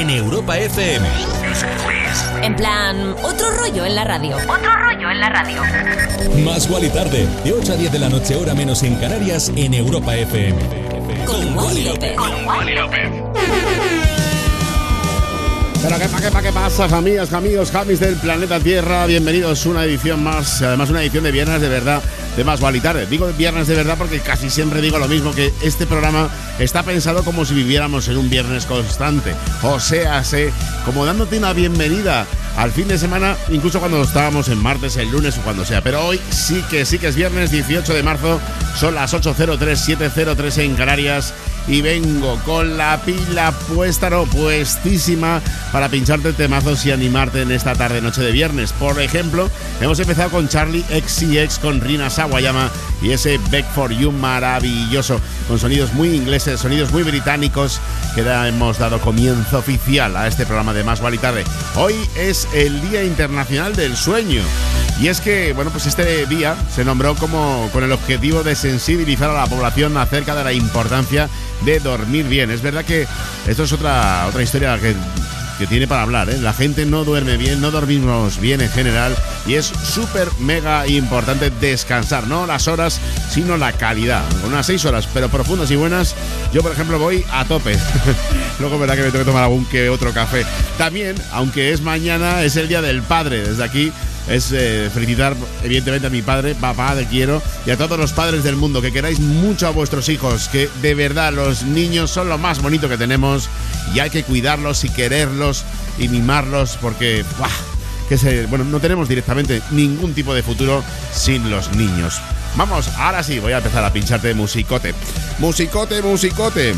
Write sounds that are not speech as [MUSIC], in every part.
en Europa FM. En plan, otro rollo en la radio. Otro rollo en la radio. Más y Tarde, de 8 a 10 de la noche, hora menos en Canarias, en Europa FM. Con, Wally López. Con Wally López. Pero qué pa' qué pa' qué pasa, amigas, amigos, jamis del planeta Tierra. Bienvenidos a una edición más, además una edición de viernes de verdad de Más y Tarde. Digo viernes de verdad porque casi siempre digo lo mismo, que este programa está pensado como si viviéramos en un viernes constante. O sea, sé, como dándote una bienvenida al fin de semana, incluso cuando estábamos en martes, el lunes o cuando sea. Pero hoy sí que sí que es viernes 18 de marzo, son las 8.03, 7.03 en Canarias y vengo con la pila puesta, no, puestísima para pincharte temazos y animarte en esta tarde noche de viernes. Por ejemplo, hemos empezado con Charlie XCX con Rina Sawayama y ese Back for You maravilloso, con sonidos muy ingleses, sonidos muy británicos, que ya hemos dado comienzo oficial a este programa de Más Vale Tarde. Hoy es el Día Internacional del Sueño. Y es que, bueno, pues este día se nombró como con el objetivo de sensibilizar a la población acerca de la importancia de dormir bien. Es verdad que esto es otra, otra historia que que tiene para hablar. ¿eh? La gente no duerme bien, no dormimos bien en general y es súper mega importante descansar, no las horas, sino la calidad. Unas seis horas, pero profundas y buenas. Yo, por ejemplo, voy a tope. [LAUGHS] Luego, verdad que me tengo que tomar algún que otro café. También, aunque es mañana, es el día del padre. Desde aquí es eh, felicitar evidentemente a mi padre, papá, te quiero, y a todos los padres del mundo, que queráis mucho a vuestros hijos, que de verdad los niños son lo más bonito que tenemos y hay que cuidarlos y quererlos y mimarlos porque, que se, bueno, no tenemos directamente ningún tipo de futuro sin los niños. Vamos, ahora sí, voy a empezar a pincharte musicote. Musicote, musicote.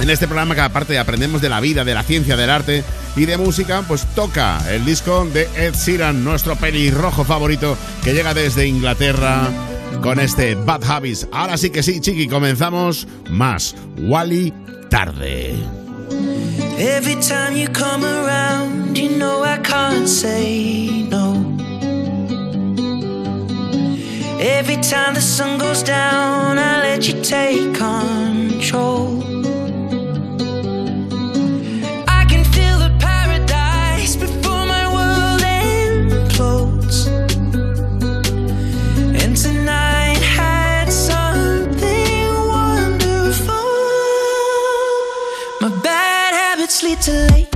En este programa que aparte aprendemos de la vida, de la ciencia, del arte y de música, pues toca el disco de Ed Sheeran, nuestro pelirrojo favorito que llega desde Inglaterra con este Bad Habits. Ahora sí que sí, chiqui, comenzamos más Wally tarde. Every time you come around, you know I can't say no. Every time the sun goes down, I let you take control. too late.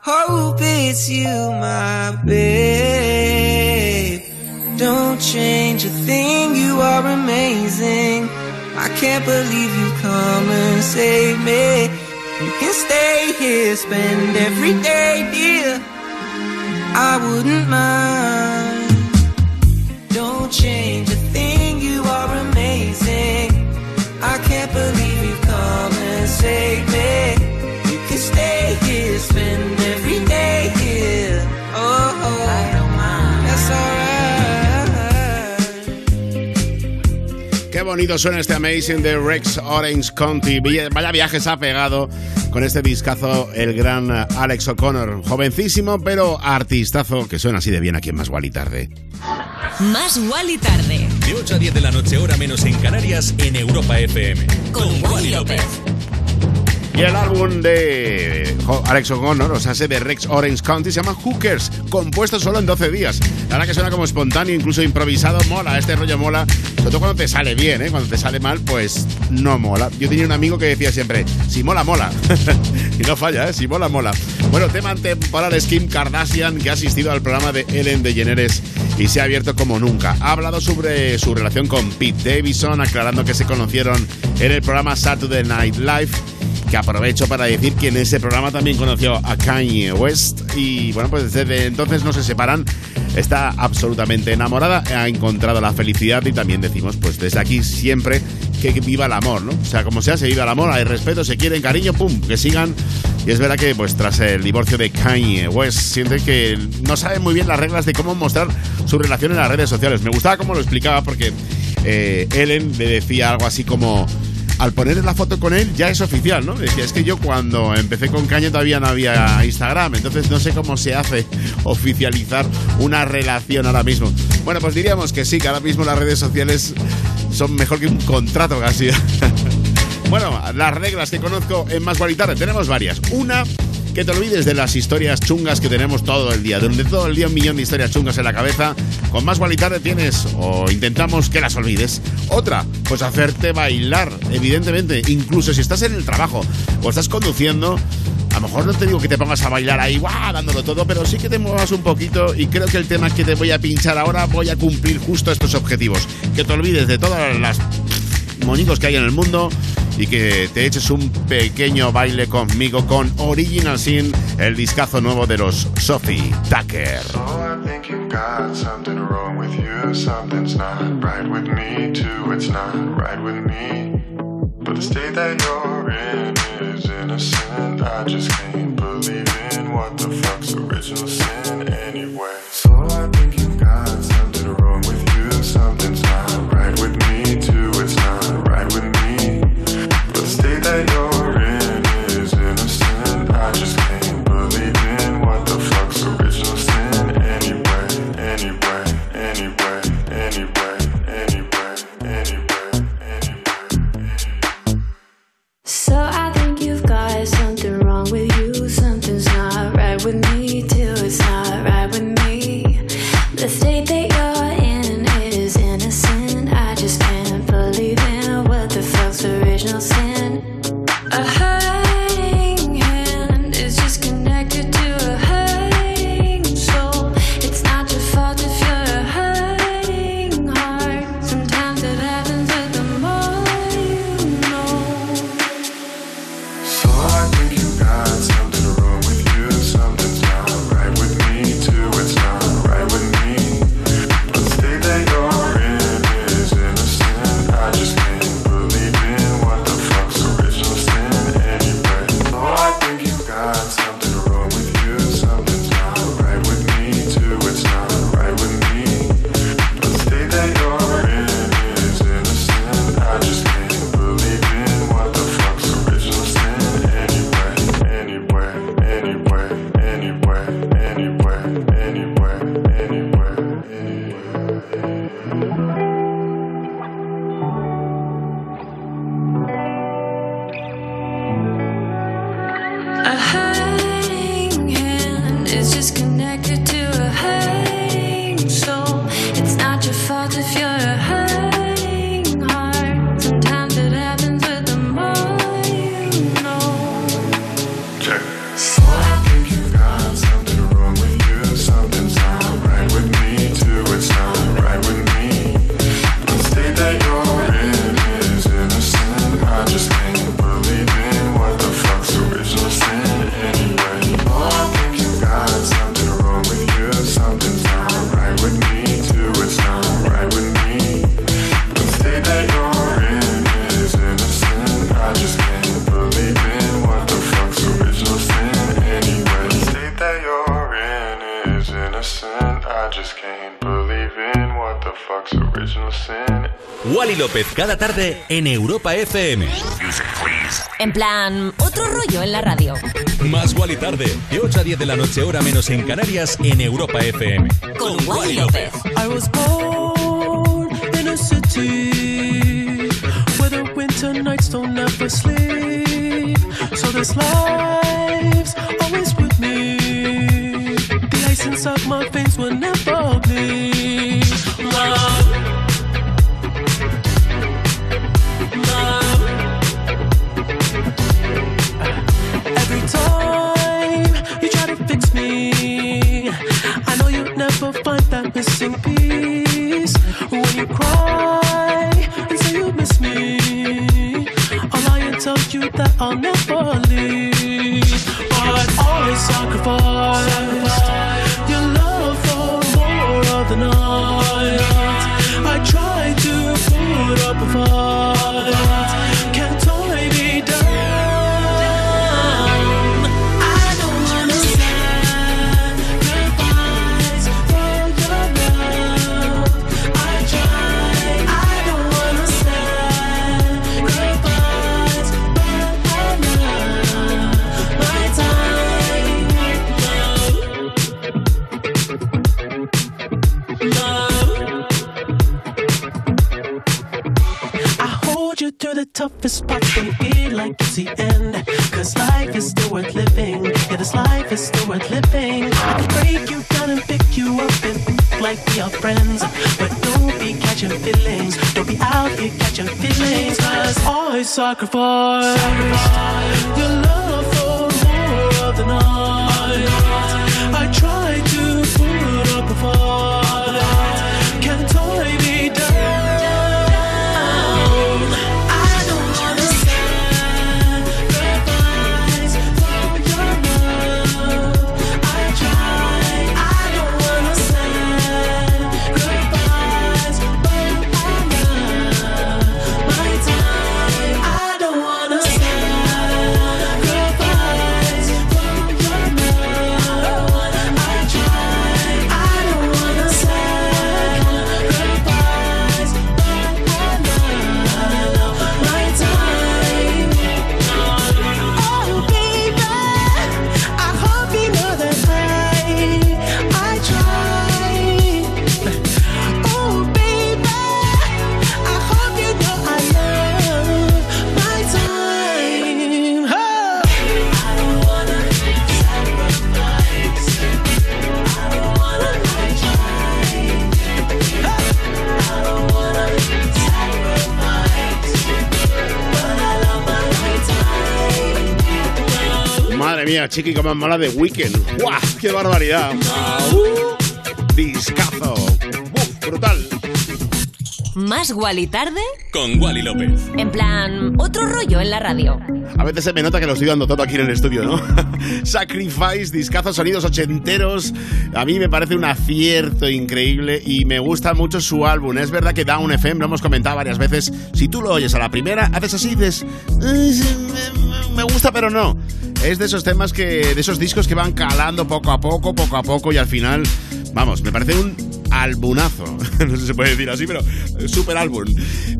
Hope it's you, my babe. Don't change a thing, you are amazing. I can't believe you come and save me. You can stay here, spend every day, dear. I wouldn't mind. Don't change a thing, you are amazing. I can't believe you've come and save me. Bonito suena este Amazing de Rex Orange County. Vaya viajes ha pegado con este discazo el gran Alex O'Connor. Jovencísimo, pero artistazo que suena así de bien aquí en Más Gual y Tarde. Más Wally tarde. De 8 a 10 de la noche, hora menos en Canarias, en Europa FM. Con Wally López. Y el álbum de Alex O'Connor, o sea, de Rex Orange County, se llama Hookers, compuesto solo en 12 días. La verdad que suena como espontáneo, incluso improvisado, mola, este rollo mola, sobre todo cuando te sale bien, ¿eh? cuando te sale mal, pues no mola. Yo tenía un amigo que decía siempre, si mola, mola. [LAUGHS] y no falla, ¿eh? si mola, mola. Bueno, tema temporal es Kim Kardashian, que ha asistido al programa de Ellen DeGeneres y se ha abierto como nunca. Ha hablado sobre su relación con Pete Davidson, aclarando que se conocieron en el programa Saturday Night Live que aprovecho para decir que en ese programa también conoció a Kanye West y bueno, pues desde entonces no se separan. Está absolutamente enamorada, ha encontrado la felicidad y también decimos, pues desde aquí siempre que viva el amor, ¿no? O sea, como sea, se viva el amor, hay respeto, se quieren, cariño, pum, que sigan. Y es verdad que, pues tras el divorcio de Kanye West, siente que no sabe muy bien las reglas de cómo mostrar su relación en las redes sociales. Me gustaba cómo lo explicaba porque eh, Ellen le decía algo así como al poner la foto con él ya es oficial, ¿no? Decía, es que yo cuando empecé con Caña todavía no había Instagram, entonces no sé cómo se hace [LAUGHS] oficializar una relación ahora mismo. Bueno, pues diríamos que sí, que ahora mismo las redes sociales son mejor que un contrato casi. [LAUGHS] bueno, las reglas que conozco en Más Guaritarde tenemos varias. Una que te olvides de las historias chungas que tenemos todo el día. Durante todo el día un millón de historias chungas en la cabeza. Con más Gualitarde tienes o intentamos que las olvides. Otra, pues hacerte bailar, evidentemente. Incluso si estás en el trabajo o estás conduciendo, a lo mejor no te digo que te pongas a bailar ahí, ¡guau! dándolo todo, pero sí que te muevas un poquito y creo que el tema que te voy a pinchar ahora voy a cumplir justo estos objetivos. Que te olvides de todas las moñicos que hay en el mundo y que te eches un pequeño baile conmigo con Original Sin, el discazo nuevo de los Sophie Tucker. But the state that you're in is innocent. I just can't believe in what the fuck's original sin anyway. So I think you got something wrong with you. Something's not López cada tarde en Europa FM. En plan, otro rollo en la radio. Más Wally tarde, de 8 a 10 de la noche, hora menos en Canarias, en Europa FM. Con Wally López. I was born in a city where the winter nights don't ever sleep. So this life's always with me. The ice inside my veins will never bleed. I sacrifice, time. Madre mía, chiqui, como mola de Weekend. ¡Guau! ¡Qué barbaridad! ¡Au! Discazo. Uf, brutal. Más Wally tarde. Con Wally López. En plan, otro rollo en la radio. A veces se me nota que lo estoy dando todo aquí en el estudio, ¿no? [LAUGHS] Sacrifice, discazo, sonidos ochenteros. A mí me parece un acierto increíble y me gusta mucho su álbum. Es verdad que Down FM, lo hemos comentado varias veces. Si tú lo oyes a la primera, haces así y dices. Me gusta, pero no. Es de esos temas que. de esos discos que van calando poco a poco, poco a poco y al final. Vamos, me parece un albunazo. [LAUGHS] No sé si se puede decir así, pero eh, super álbum.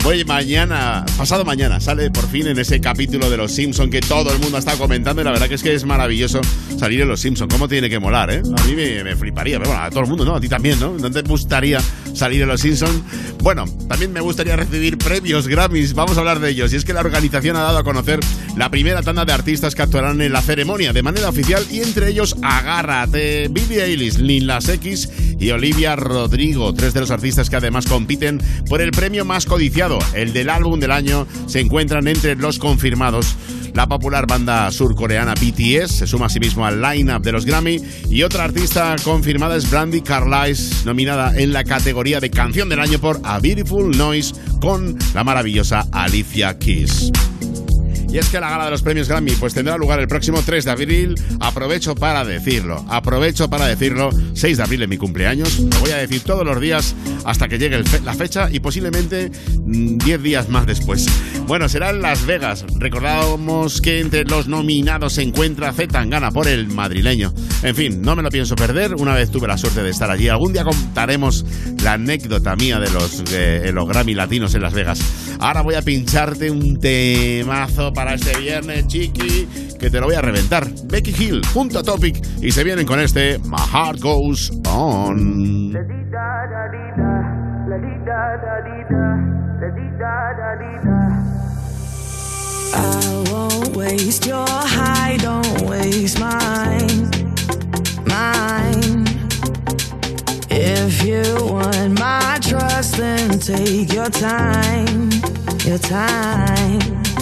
Oye, mañana, pasado mañana, sale por fin en ese capítulo de Los Simpson que todo el mundo estado comentando y la verdad es que es maravilloso salir en Los Simpson. ¿Cómo tiene que molar, eh? A mí me, me fliparía, pero bueno, a todo el mundo, ¿no? A ti también, ¿no? ¿No te gustaría salir en Los Simpson? Bueno, también me gustaría recibir premios Grammys. Vamos a hablar de ellos. Y es que la organización ha dado a conocer la primera tanda de artistas que actuarán en la ceremonia de manera oficial y entre ellos Agárrate, Billie Eilish, Lil Nas X y Olivia Rodrigo, tres de los artistas que además compiten por el premio más codiciado, el del álbum del año, se encuentran entre los confirmados. La popular banda surcoreana BTS se suma asimismo al line-up de los Grammy y otra artista confirmada es Brandy Carlisle, nominada en la categoría de canción del año por A Beautiful Noise con la maravillosa Alicia Keys. Y es que la gala de los premios Grammy pues tendrá lugar el próximo 3 de abril. Aprovecho para decirlo, aprovecho para decirlo. 6 de abril es mi cumpleaños. Lo voy a decir todos los días hasta que llegue la fecha y posiblemente 10 mm, días más después. Bueno, será en Las Vegas. Recordamos que entre los nominados se encuentra Z Gana por el madrileño. En fin, no me lo pienso perder. Una vez tuve la suerte de estar allí. Algún día contaremos la anécdota mía de los Grammy latinos en Las Vegas. Ahora voy a pincharte un temazo para este viernes, chiqui, que te lo voy a reventar. Becky Hill junto a Topic y se vienen con este My Heart Goes On. I won't waste your high, don't waste mine, mine. If you want my trust, then take your time, your time.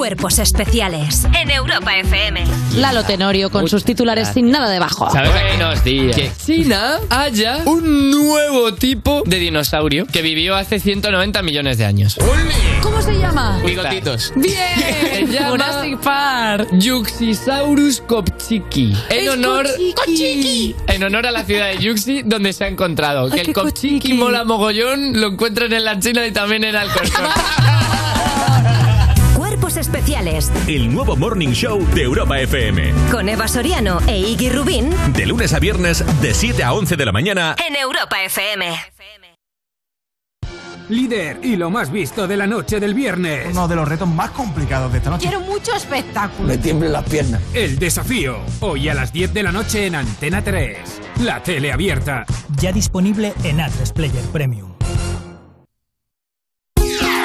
Cuerpos especiales en Europa FM. Lalo Tenorio con sus titulares sin nada debajo. ¿Sabes Buenos días. Que China haya un nuevo tipo de dinosaurio que vivió hace 190 millones de años. ¿Cómo se llama? Bigotitos. Bien. [LAUGHS] Se llama Jurassic Park. Yuxisaurus kopchiki. En honor en honor a la ciudad de Yuxi donde se ha encontrado. Ay, que el qué mola mogollón, lo encuentran en la China y también en Alcorcón. [LAUGHS] Especiales El nuevo Morning Show de Europa FM. con Eva Soriano e Iggy Rubín De lunes a viernes, de 7 a 11 de la mañana. en Europa FM. Líder y lo más visto de la noche del viernes. Uno de los retos más complicados de esta noche. Quiero mucho espectáculo. Me tiemblen las piernas. El desafío. Hoy a las 10 de la noche en Antena 3. La tele abierta. Ya disponible en A3 Player Premium.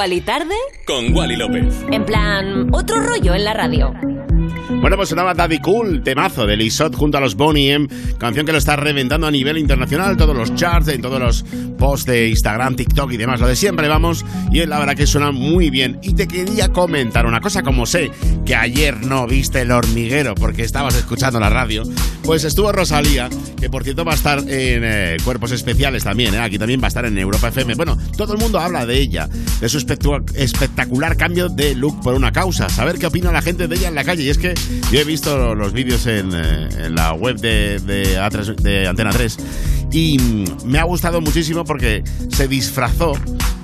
Wally tarde. Con Wally López. En plan, otro rollo en la radio. Bueno, pues sonaba Daddy Cool, temazo de Lisot junto a los Bonnie M, canción que lo está reventando a nivel internacional, todos los charts, en todos los posts de Instagram, TikTok y demás, lo de siempre vamos, y la verdad que suena muy bien. Y te quería comentar una cosa, como sé que ayer no viste el hormiguero porque estabas escuchando la radio, pues estuvo Rosalía, que por cierto va a estar en eh, Cuerpos Especiales también, ¿eh? aquí también va a estar en Europa FM. Bueno, todo el mundo habla de ella, de su espectacular cambio de look por una causa, saber qué opina la gente de ella en la calle, y es que yo he visto los vídeos en, eh, en la web de, de, A3 de Antena 3 y me ha gustado muchísimo porque se disfrazó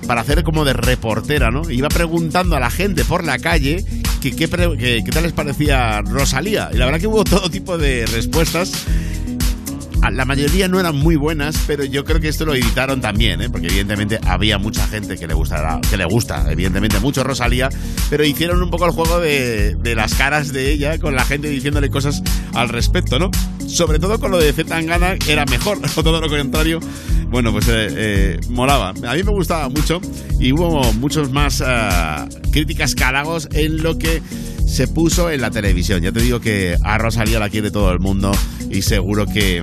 para hacer como de reportera, ¿no? Iba preguntando a la gente por la calle que- qué tal les parecía Rosalía. Y la verdad que hubo todo tipo de respuestas. La mayoría no eran muy buenas, pero yo creo que esto lo editaron también, ¿eh? porque evidentemente había mucha gente que le gustará, que le gusta, evidentemente mucho Rosalía, pero hicieron un poco el juego de, de las caras de ella con la gente diciéndole cosas al respecto, ¿no? Sobre todo con lo de Zetangana era mejor, [LAUGHS] o todo lo contrario, bueno, pues eh, eh, molaba. A mí me gustaba mucho y hubo muchos más ah, críticas calagos en lo que se puso en la televisión. Ya te digo que a Rosalía la quiere todo el mundo y seguro que...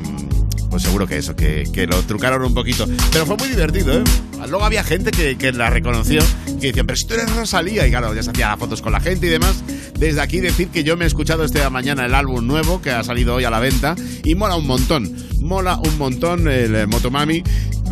Pues seguro que eso, que, que lo trucaron un poquito. Pero fue muy divertido, ¿eh? Luego había gente que, que la reconoció, que decían, pero si tú eres Rosalía, y claro, ya se hacía fotos con la gente y demás. Desde aquí decir que yo me he escuchado esta mañana el álbum nuevo que ha salido hoy a la venta y mola un montón. Mola un montón el eh, Motomami.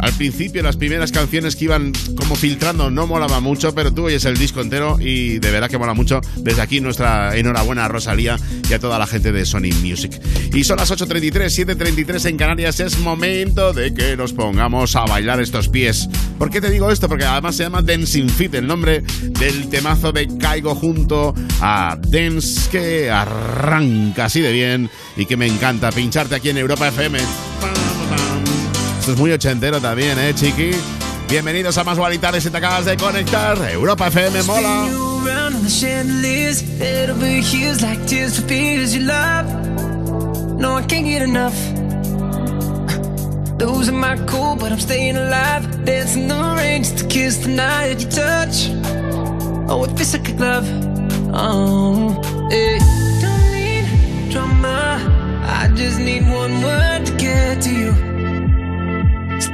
Al principio las primeras canciones que iban como filtrando no molaba mucho, pero tú oyes el disco entero y de verdad que mola mucho. Desde aquí nuestra enhorabuena a Rosalía y a toda la gente de Sony Music. Y son las 8.33, 7.33 en Canarias. Es momento de que nos pongamos a bailar estos pies. ¿Por qué te digo esto? Porque además se llama Dancing Fit, el nombre del temazo de Caigo junto a Dance que arranca así de bien y que me encanta pincharte aquí en Europa FM. Esto es muy ochentero también, ¿eh, chiqui? Bienvenidos a Más Gualitales si te acabas de conectar. Europa FM mola. No, I can't get enough. Losing my cool, but I'm staying alive. Dancing the rain just to kiss the night you touch. Oh, it feels like a glove. Oh, hey. Don't need drama. I just need one word to get to you.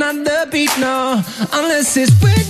dance another beat, no, unless it's with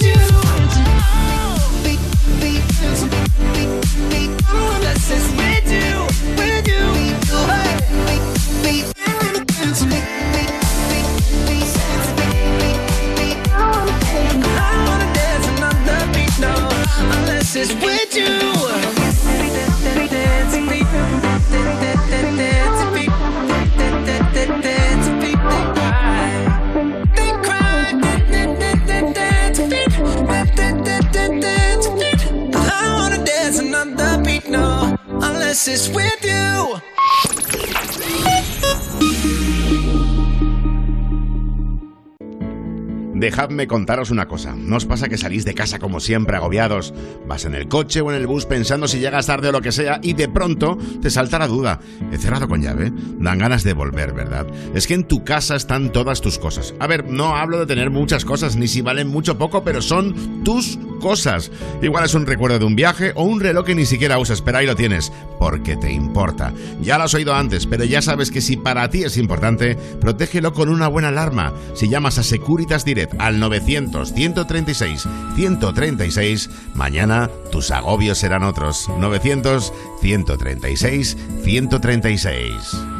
Dejadme contaros una cosa. ¿No os pasa que salís de casa como siempre agobiados? Vas en el coche o en el bus pensando si llegas tarde o lo que sea y de pronto te salta la duda. ¿He cerrado con llave? Dan ganas de volver, ¿verdad? Es que en tu casa están todas tus cosas. A ver, no hablo de tener muchas cosas ni si valen mucho poco, pero son tus cosas. Igual es un recuerdo de un viaje o un reloj que ni siquiera usas, pero ahí lo tienes, porque te importa. Ya lo has oído antes, pero ya sabes que si para ti es importante, protégelo con una buena alarma. Si llamas a Securitas Direct al 900-136-136, mañana tus agobios serán otros. 900-136-136.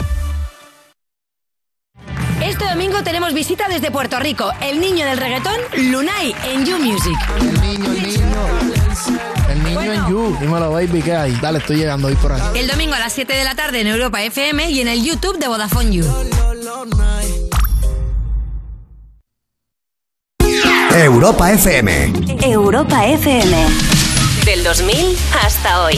Este domingo tenemos visita desde Puerto Rico. El niño del reggaetón, Lunay, en You Music. El niño, el niño. El niño en You. Dímelo, baby, ¿qué hay? Dale, estoy llegando hoy por aquí. El domingo a las 7 de la tarde en Europa FM y en el YouTube de Vodafone You. Europa FM. Europa FM. Del 2000 hasta hoy.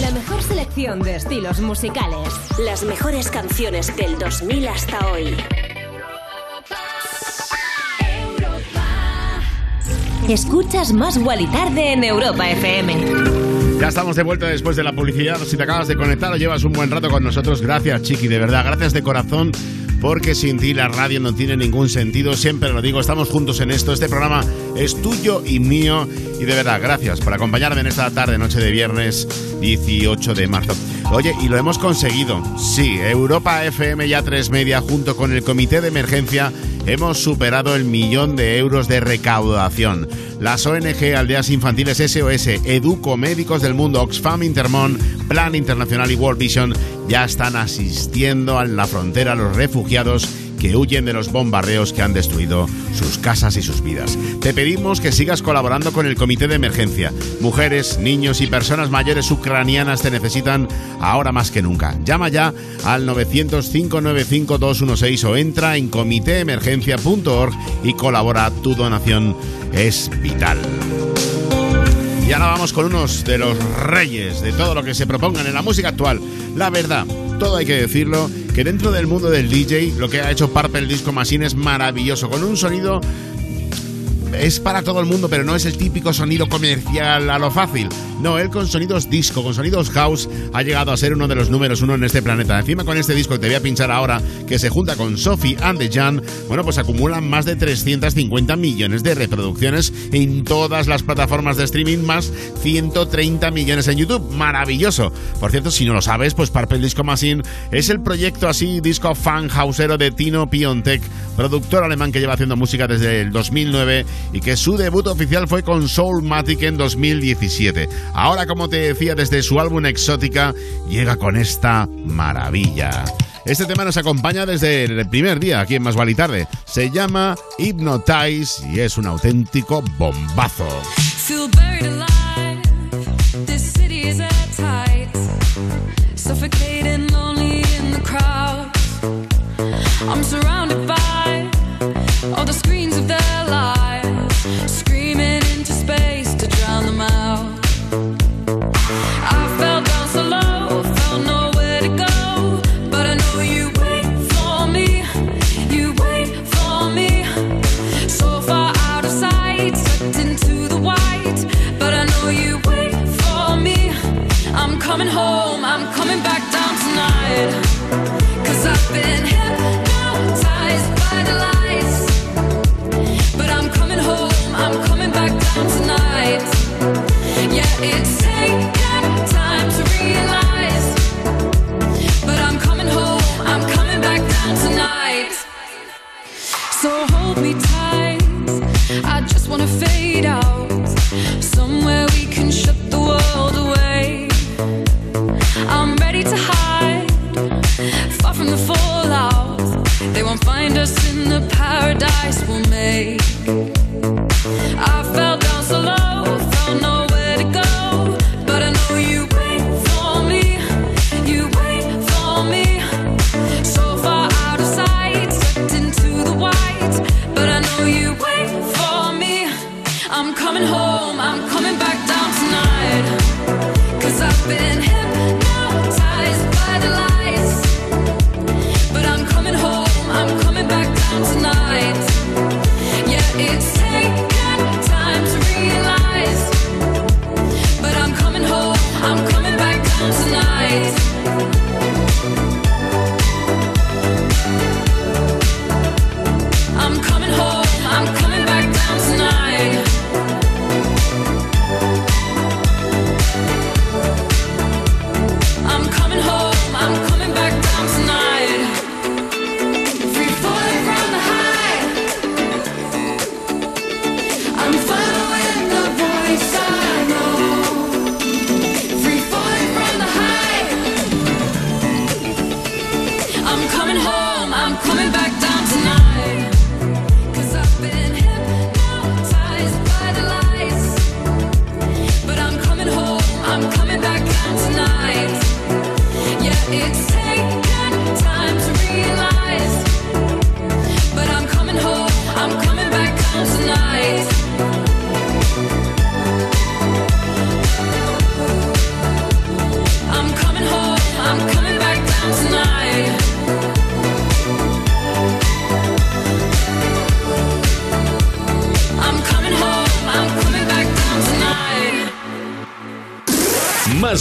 La mejor selección de estilos musicales. Las mejores canciones del 2000 hasta hoy. Escuchas Más y Tarde en Europa FM. Ya estamos de vuelta después de la publicidad. Si te acabas de conectar o llevas un buen rato con nosotros, gracias, Chiqui, de verdad. Gracias de corazón, porque sin ti la radio no tiene ningún sentido. Siempre lo digo, estamos juntos en esto. Este programa es tuyo y mío. Y de verdad, gracias por acompañarme en esta tarde, noche de viernes 18 de marzo. Oye, y lo hemos conseguido. Sí, Europa FM ya 3 Media, junto con el Comité de Emergencia, hemos superado el millón de euros de recaudación. Las ONG Aldeas Infantiles SOS, Educo, Médicos del Mundo, Oxfam Intermon, Plan Internacional y World Vision ya están asistiendo a la frontera a los refugiados que huyen de los bombardeos que han destruido sus casas y sus vidas. Te pedimos que sigas colaborando con el Comité de Emergencia. Mujeres, niños y personas mayores ucranianas te necesitan ahora más que nunca. Llama ya al 900-595-216 o entra en comitéemergencia.org y colabora. Tu donación es vital. Y ahora vamos con unos de los reyes de todo lo que se propongan en la música actual. La verdad, todo hay que decirlo, que dentro del mundo del DJ lo que ha hecho Purple Disco Machine es maravilloso, con un sonido es para todo el mundo, pero no es el típico sonido comercial a lo fácil. No, él con sonidos disco, con sonidos house, ha llegado a ser uno de los números uno en este planeta. Encima con este disco que te voy a pinchar ahora, que se junta con Sophie and the Jan, bueno, pues acumulan más de 350 millones de reproducciones en todas las plataformas de streaming, más 130 millones en YouTube. Maravilloso. Por cierto, si no lo sabes, pues Purple Disco Machine es el proyecto así, disco fan houseero de Tino Piontek, productor alemán que lleva haciendo música desde el 2009 y que su debut oficial fue con Soulmatic en 2017. Ahora, como te decía, desde su álbum Exótica, llega con esta maravilla. Este tema nos acompaña desde el primer día aquí en Más Vale Tarde. Se llama Hypnotize y es un auténtico bombazo. Feel buried alive.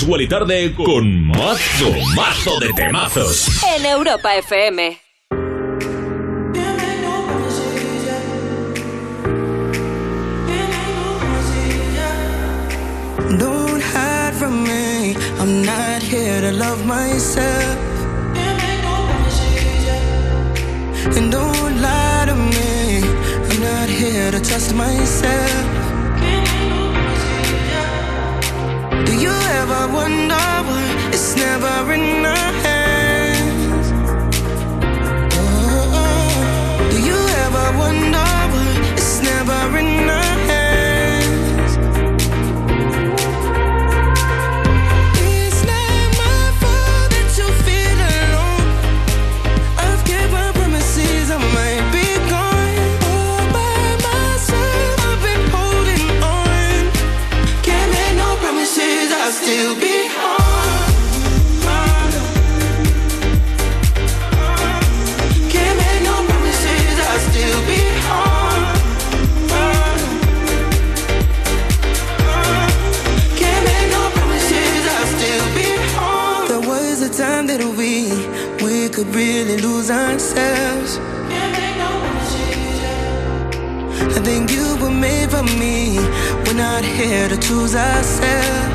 Tarde con mazo, mazo de temazos. En Europa FM. Don't hide from me. I'm not here to love myself. And don't lie to me. I'm not here to trust myself. Wonder why it's never in not here to choose ourselves.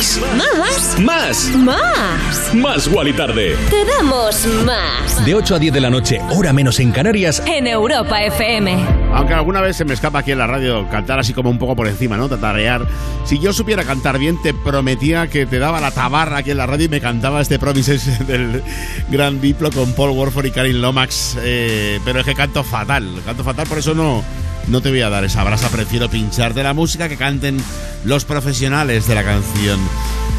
Más. Más. Más. Más. Más. Wally Tarde. Te damos más. De 8 a 10 de la noche, hora menos en Canarias. En Europa FM. Aunque alguna vez se me escapa aquí en la radio cantar así como un poco por encima, ¿no? Tatarear. Si yo supiera cantar bien, te prometía que te daba la tabarra aquí en la radio y me cantaba este Promises [LAUGHS] del Gran Diplo con Paul Warford y Karin Lomax. Eh, pero es que canto fatal, canto fatal, por eso no, no te voy a dar esa brasa. Prefiero pincharte la música que canten los profesionales de la canción.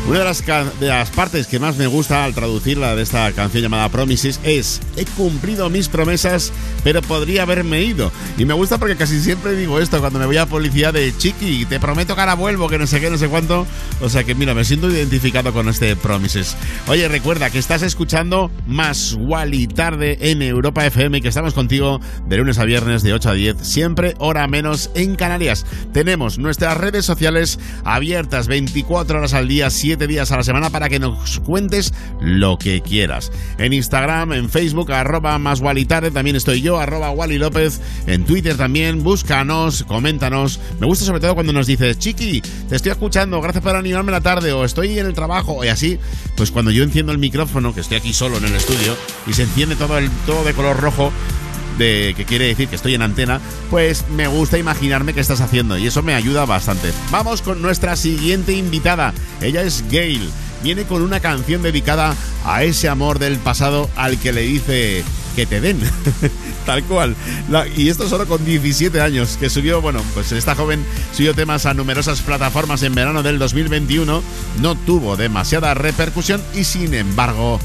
Una de las, de las partes que más me gusta al traducirla de esta canción llamada Promises es he cumplido mis promesas, pero podría haberme ido. Y me gusta porque casi siempre digo esto cuando me voy a policía de chiqui, te prometo que ahora vuelvo, que no sé qué, no sé cuánto. O sea que mira, me siento identificado con este Promises. Oye, recuerda que estás escuchando Más Wally tarde en Europa FM y que estamos contigo de lunes a viernes de 8 a 10, siempre hora menos en Canarias. Tenemos nuestras redes sociales abiertas 24 horas al día, 7 días a la semana para que nos cuentes lo que quieras. En Instagram, en Facebook, arroba más Wally tarde, también estoy yo, arroba Wally López, en Twitter también, búscanos, coméntanos. Me gusta sobre todo cuando nos dices, Chiqui, te estoy escuchando, gracias por animarme la tarde, o estoy en el trabajo, y así, pues cuando yo enciendo el micrófono, que estoy aquí solo en el estudio, y se enciende todo, el, todo de color rojo, que quiere decir que estoy en antena, pues me gusta imaginarme qué estás haciendo y eso me ayuda bastante. Vamos con nuestra siguiente invitada. Ella es Gail. Viene con una canción dedicada a ese amor del pasado al que le dice que te den. [LAUGHS] Tal cual. Y esto solo con 17 años, que subió, bueno, pues esta joven subió temas a numerosas plataformas en verano del 2021, no tuvo demasiada repercusión y sin embargo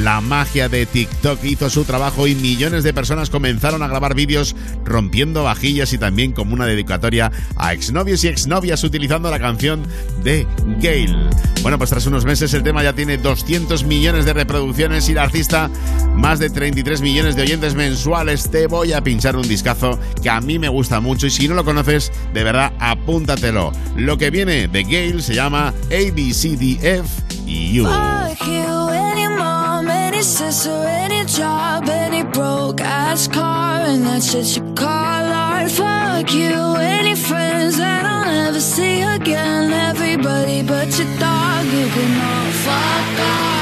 la magia de TikTok hizo su trabajo y millones de personas comenzaron a grabar vídeos rompiendo vajillas y también como una dedicatoria a exnovios y exnovias utilizando la canción de Gail. Bueno, pues tras unos meses el tema ya tiene 200 millones de reproducciones y la artista más de 33 millones de oyentes mensuales. Te voy a pinchar un discazo que a mí me gusta mucho y si no lo conoces, de verdad apúntatelo. Lo que viene de Gail se llama ABCDF You. Fuck you, any friends that I'll never see again. Everybody but your dog, you can all fuck off.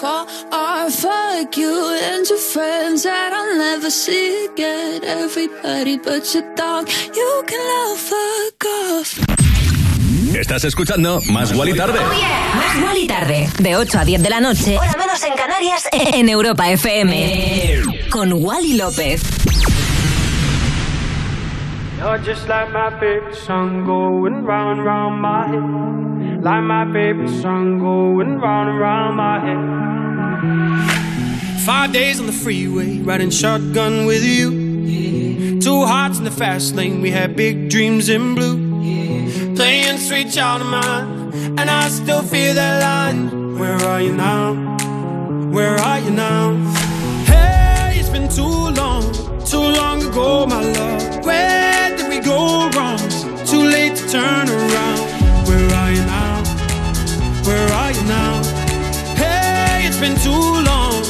call. Fuck you and your friends that I'll never see again. Everybody but your dog, you can all fuck off. Estás escuchando Más Wally Tarde. Más Wally tarde, de 8 a 10 de la noche, hora menos en Canarias, [LAUGHS] en Europa FM. Con Wally López. You're just like my favorite song going round and round my head. Like my favorite song going round and round my head. Five days on the freeway, riding shotgun with you. Two Two hearts in the fast lane, we had big dreams in blue. Playing sweet child of mine, and I still feel that line. Where are you now? Where are you now? Hey, it's been too long, too long ago, my love. Where did we go wrong? Too late to turn around. Where are you now? Hey, it's been too long.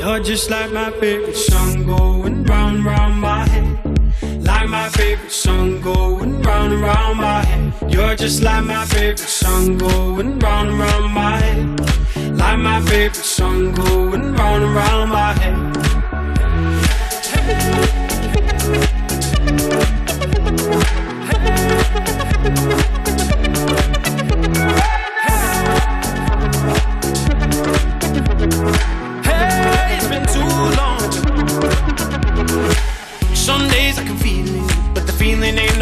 You're just like my favorite song going round round my head. Like my favorite song going round and round my head. You're just like my favorite song going round and round my head. Like my favorite song going round and round my head. Hey,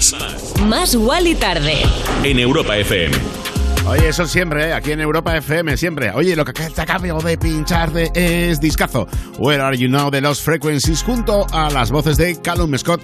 Más. Más Wally tarde. En Europa FM. Oye, eso siempre, ¿eh? aquí en Europa FM, siempre. Oye, lo que te acabo de pinchar de es discazo. Where Are You Now de Lost Frequencies junto a las voces de Callum Scott.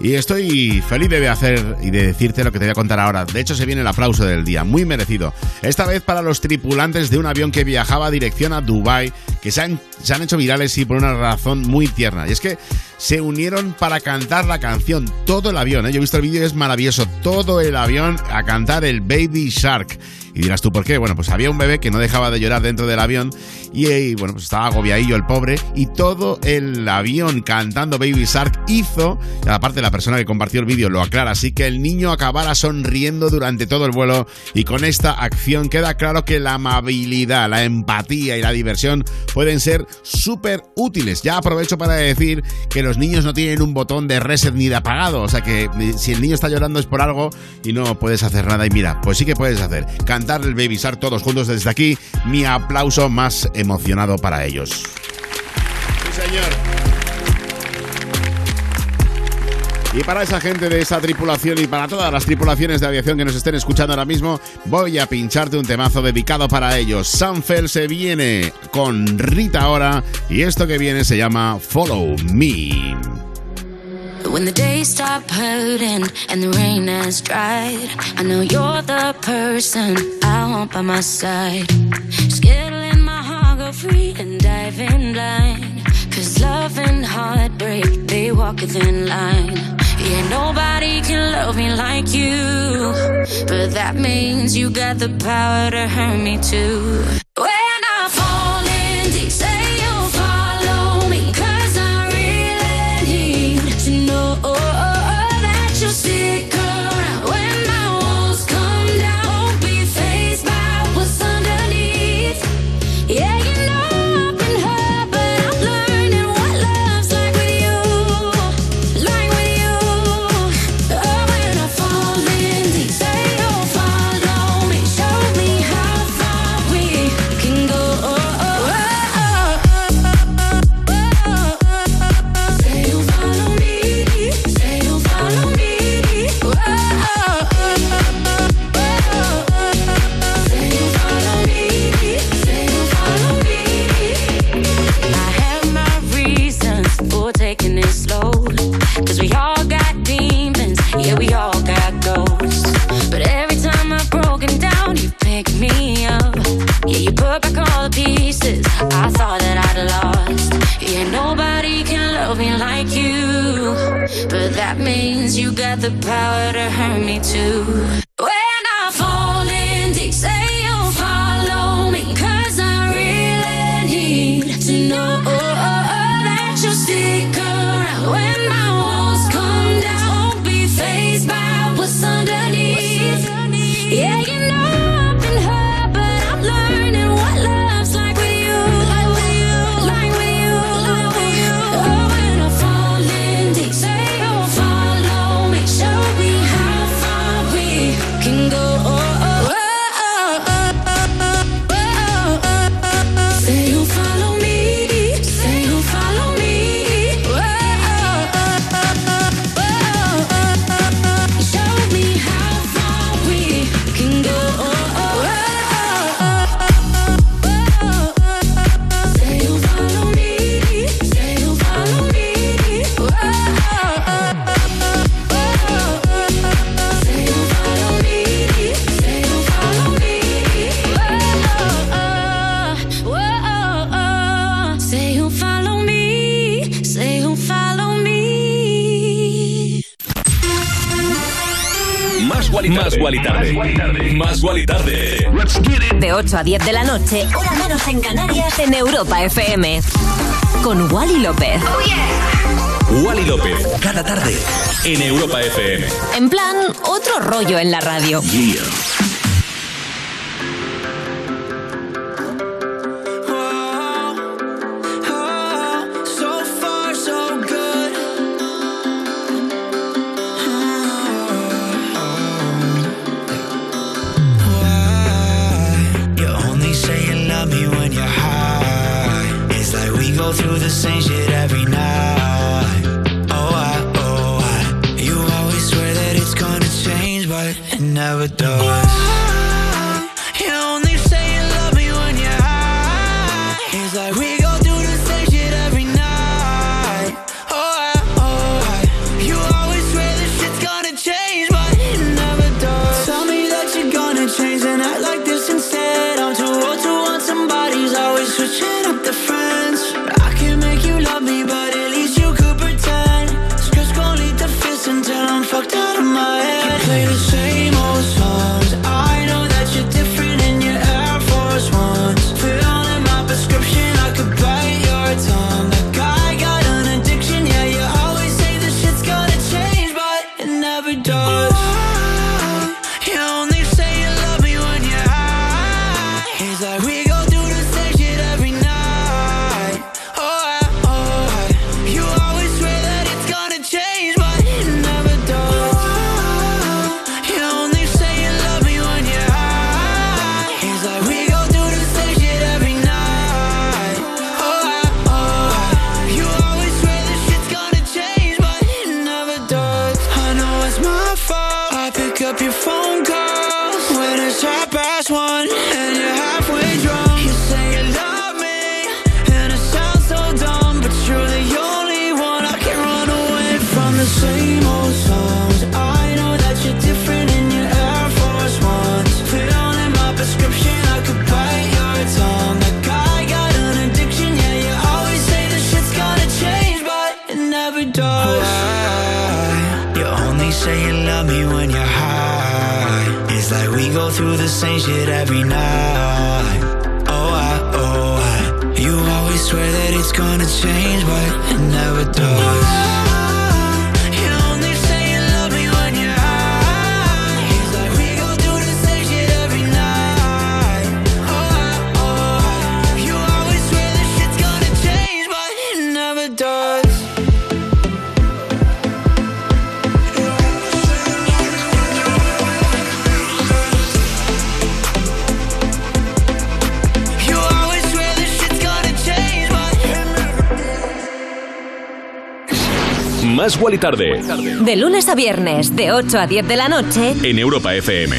Y estoy feliz de hacer y de decirte lo que te voy a contar ahora. De hecho, se viene el aplauso del día, muy merecido. Esta vez para los tripulantes de un avión que viajaba dirección a Dubai, que se han, se han hecho virales y por una razón muy tierna. Y es que se unieron para cantar la canción, todo el avión. ¿eh? Yo he visto el vídeo, es maravilloso. Todo el avión a cantar el Baby Shark. Y dirás tú por qué. Bueno, pues había un bebé que no dejaba de llorar dentro del avión y, y, bueno, pues estaba agobiadillo el pobre y todo el avión cantando Baby Shark hizo, y aparte la persona que compartió el vídeo lo aclara, así que el niño acabara sonriendo durante todo el vuelo y con esta acción queda claro que la amabilidad, la empatía y la diversión pueden ser súper útiles. Ya aprovecho para decir que los niños no tienen un botón de reset ni de apagado, o sea que si el niño está llorando es por algo y no puedes hacer nada y mira, pues sí que puedes hacer. Cantar el Baby Shark todos juntos desde aquí, mi aplauso más emocionado para ellos. Sí, señor. Y para esa gente de esa tripulación y para todas las tripulaciones de aviación que nos estén escuchando ahora mismo, voy a pincharte un temazo dedicado para ellos. Sanfel se viene con Rita ahora y esto que viene se llama Follow Me. When the days stop hurting and the rain has dried, I know you're the person I want by my side. Skittling my heart go free and dive in blind. Cause love and heartbreak, they walk a thin line. Yeah, nobody can love me like you. But that means you got the power to hurt me too. When me like you. But that means you got the power to hurt me too. Guali Tarde. Más Guali Tarde. De 8 a 10 de la noche, hora menos en Canarias, en Europa FM. Con Wally López. Oh, yeah. Wally López, cada tarde, en Europa FM. En plan, otro rollo en la radio. Yeah. change Más Wally Tarde. De lunes a viernes, de 8 a 10 de la noche. En Europa FM.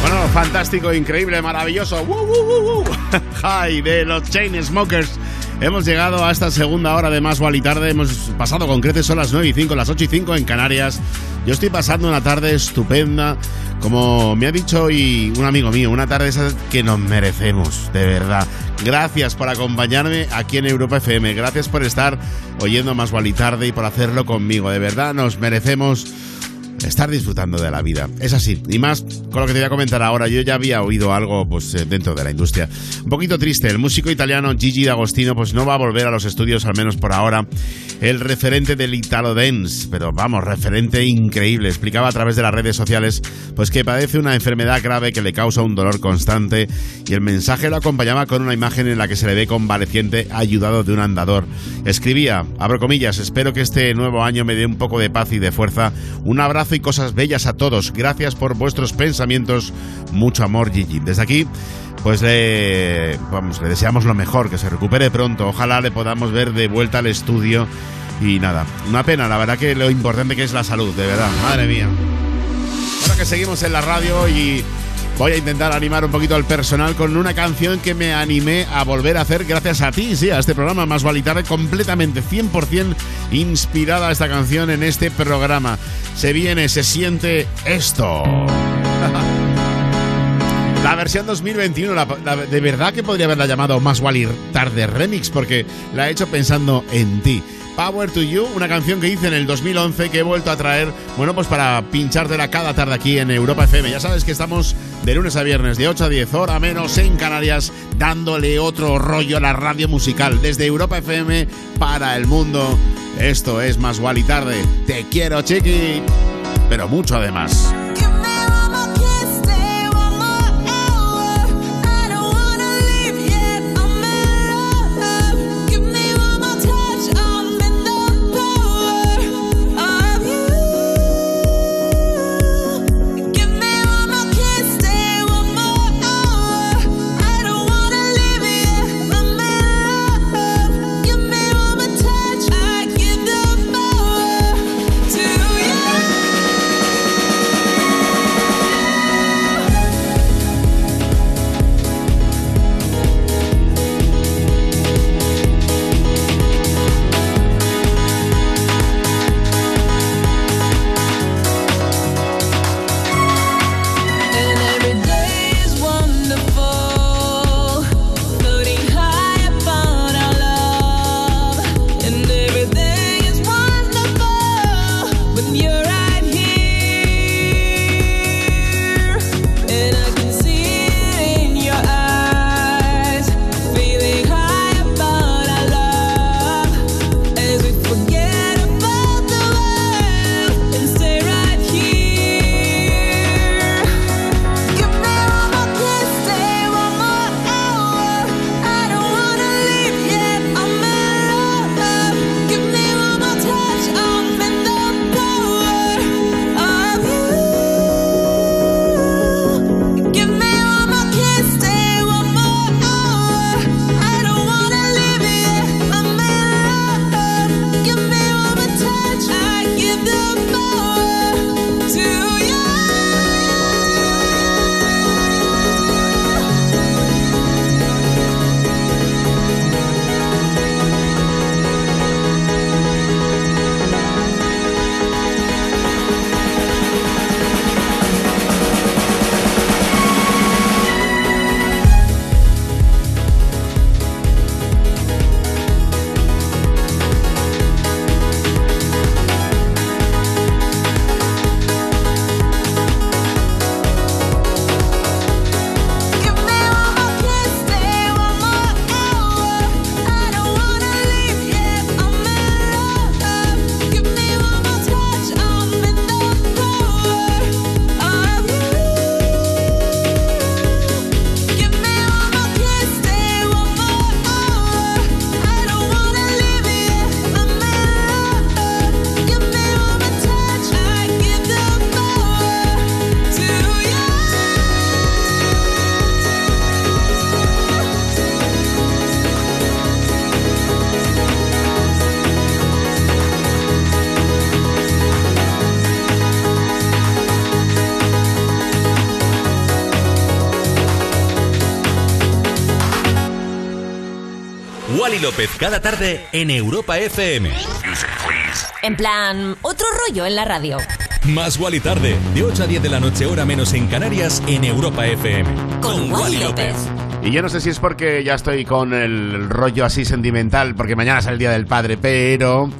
Bueno, fantástico, increíble, maravilloso. ¡Woo, woo, woo, [LAUGHS] ¡Hi! De los Chain Smokers. Hemos llegado a esta segunda hora de Más y Tarde. Hemos pasado con son las 9 y 5, las 8 y 5 en Canarias. Yo estoy pasando una tarde estupenda. Como me ha dicho hoy un amigo mío, una tarde esa que nos merecemos, de verdad. Gracias por acompañarme aquí en Europa FM. Gracias por estar oyendo Más y Tarde y por hacerlo conmigo. De verdad, nos merecemos estar disfrutando de la vida. Es así. Y más con lo que te voy a comentar ahora. Yo ya había oído algo pues eh, dentro de la industria. Un poquito triste. El músico italiano Gigi D'Agostino pues no va a volver a los estudios, al menos por ahora. El referente del Italo Dance, pero vamos, referente increíble. Explicaba a través de las redes sociales pues que padece una enfermedad grave que le causa un dolor constante y el mensaje lo acompañaba con una imagen en la que se le ve convaleciente ayudado de un andador. Escribía, abro comillas, espero que este nuevo año me dé un poco de paz y de fuerza. Un abrazo y cosas bellas a todos. Gracias por vuestros pensamientos. Mucho amor, Gigi. Desde aquí, pues le, vamos, le deseamos lo mejor, que se recupere pronto. Ojalá le podamos ver de vuelta al estudio. Y nada, una pena, la verdad que lo importante que es la salud, de verdad. Madre mía. Ahora que seguimos en la radio y voy a intentar animar un poquito al personal con una canción que me animé a volver a hacer gracias a ti, sí, a este programa Más Valitar, completamente 100% inspirada esta canción en este programa. Se viene, se siente esto. [LAUGHS] La versión 2021, la- la- de verdad que podría haberla llamado Más Wally Tarde Remix porque la he hecho pensando en ti. Power to You, una canción que hice en el 2011 que he vuelto a traer, bueno, pues para pinchártela cada tarde aquí en Europa FM. Ya sabes que estamos de lunes a viernes, de 8 a 10, hora menos en Canarias, dándole otro rollo a la radio musical desde Europa FM para el mundo. Esto es Más Wally Tarde. Te quiero, chiqui, pero mucho además. López cada tarde en Europa FM. En plan, otro rollo en la radio. Más Wally tarde, de 8 a 10 de la noche, hora menos en Canarias, en Europa FM. Con Wally López. Y yo no sé si es porque ya estoy con el rollo así sentimental, porque mañana es el Día del Padre, pero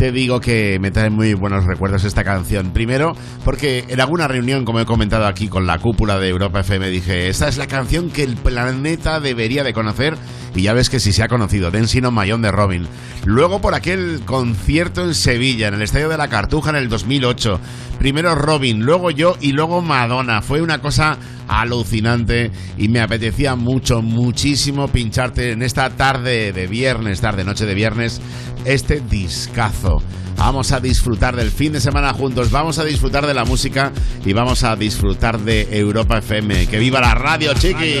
te digo que me trae muy buenos recuerdos esta canción. Primero, porque en alguna reunión, como he comentado aquí con la cúpula de Europa FM, dije, esta es la canción que el planeta debería de conocer. Y ya ves que sí se ha conocido, Densino Mayón de Robin. Luego por aquel concierto en Sevilla, en el Estadio de la Cartuja en el 2008. Primero Robin, luego yo y luego Madonna. Fue una cosa alucinante y me apetecía mucho, muchísimo pincharte en esta tarde de viernes, tarde, noche de viernes, este discazo. Vamos a disfrutar del fin de semana juntos, vamos a disfrutar de la música y vamos a disfrutar de Europa FM. ¡Que viva la radio, chiqui!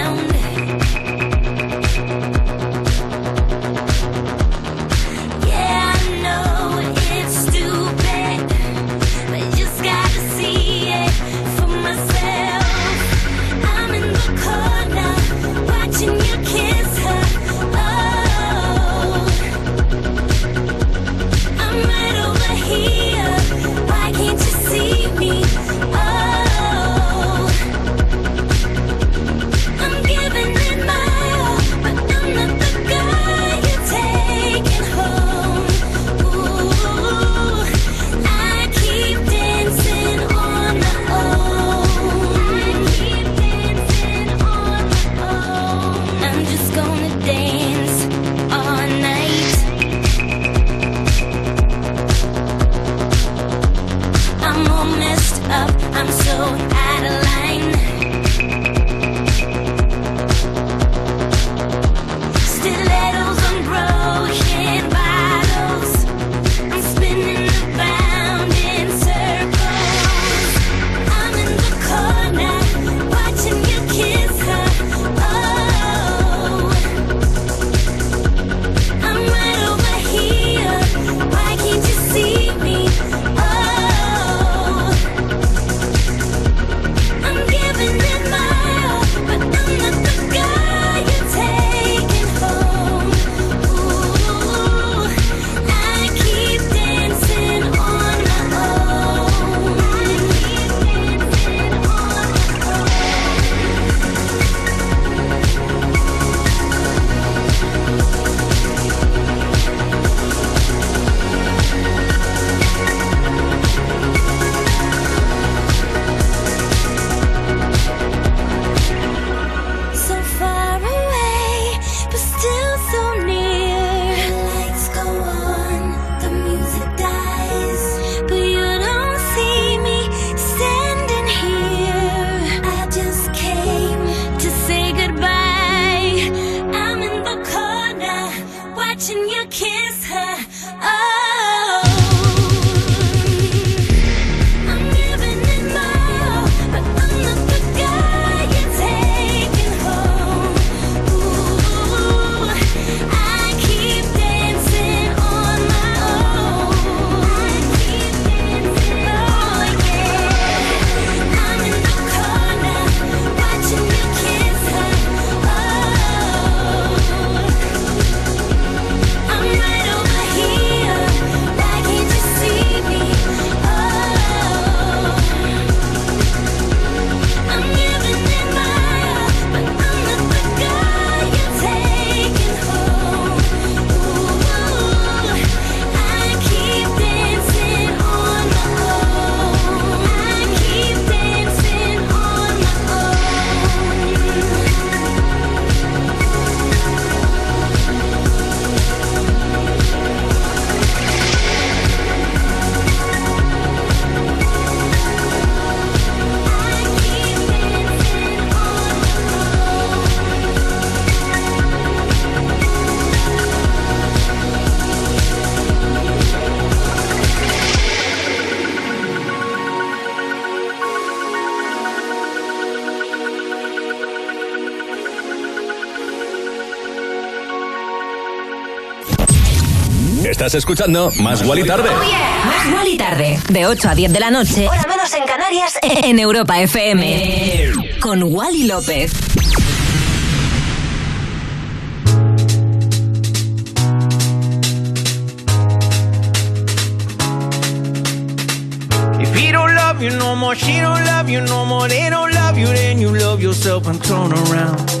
Estás escuchando Más Guali Tarde. Más Guali Tarde. De 8 a 10 de la noche. Hora menos en Canarias. [LAUGHS] En Europa FM. Con Wally López. If he don't love you no more, she don't love you no more, they don't love you, then you love yourself and turn around.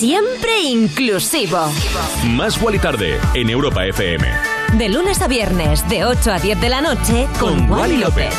Siempre inclusivo. Más Guali Tarde en Europa FM. De lunes a viernes, de 8 a 10 de la noche. Con, Wally López.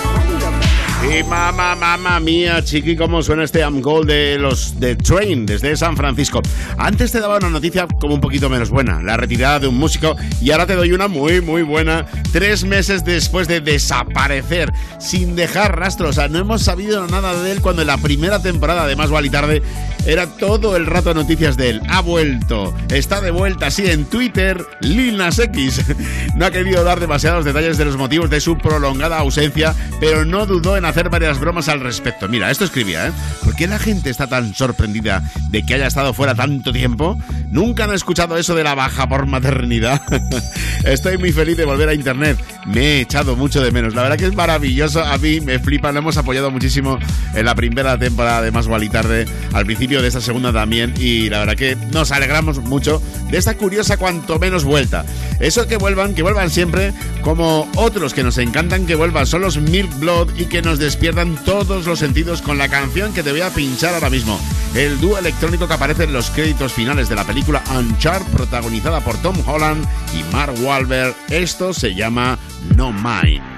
Y mamá, mamá mía, chiqui, cómo suena este Am Gold de los de Train desde San Francisco. Antes te daba una noticia como un poquito menos buena, la retirada de un músico, y ahora te doy una muy, muy buena. Tres meses después de desaparecer, sin dejar rastro, o sea, no hemos sabido nada de él cuando en la primera temporada de Más Vale Tarde era todo el rato noticias de él. Ha vuelto, está de vuelta, sí, en Twitter, Lil X. [LAUGHS] No ha querido dar demasiados detalles de los motivos de su prolongada ausencia, pero no dudó en hacer varias bromas al respecto. Mira, esto escribía, ¿eh? ¿Por qué la gente está tan sorprendida de que haya estado fuera tanto tiempo? ¿Nunca han escuchado eso de la baja por maternidad? [LAUGHS] Estoy muy feliz de volver a internet. Me he echado mucho de menos. La verdad que es maravilloso. A mí me flipa. Lo hemos apoyado muchísimo en la primera temporada de Más Gual y Tarde. Al principio de esta segunda también. Y la verdad que nos alegramos mucho de esta curiosa cuanto menos vuelta. Eso que vuelvan, que vuelvan siempre, como otros que nos encantan que vuelvan, son los Milk Blood y que nos despiertan todos los sentidos con la canción que te voy a pinchar ahora mismo. El dúo electrónico que aparece en los créditos finales de la película Uncharted, protagonizada por Tom Holland y Mark Wahlberg. Esto se llama No Mine.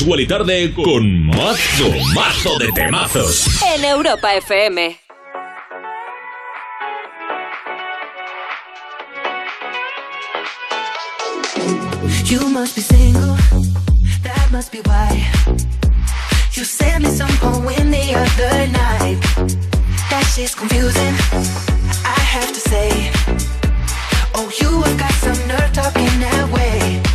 Más Wally Tarde con mazo, mazo de temazos. En Europa FM. You must be single, that must be why. You sent me some poem the other night. That shit's confusing, I have to say. Oh, you have got some nerve talking that way.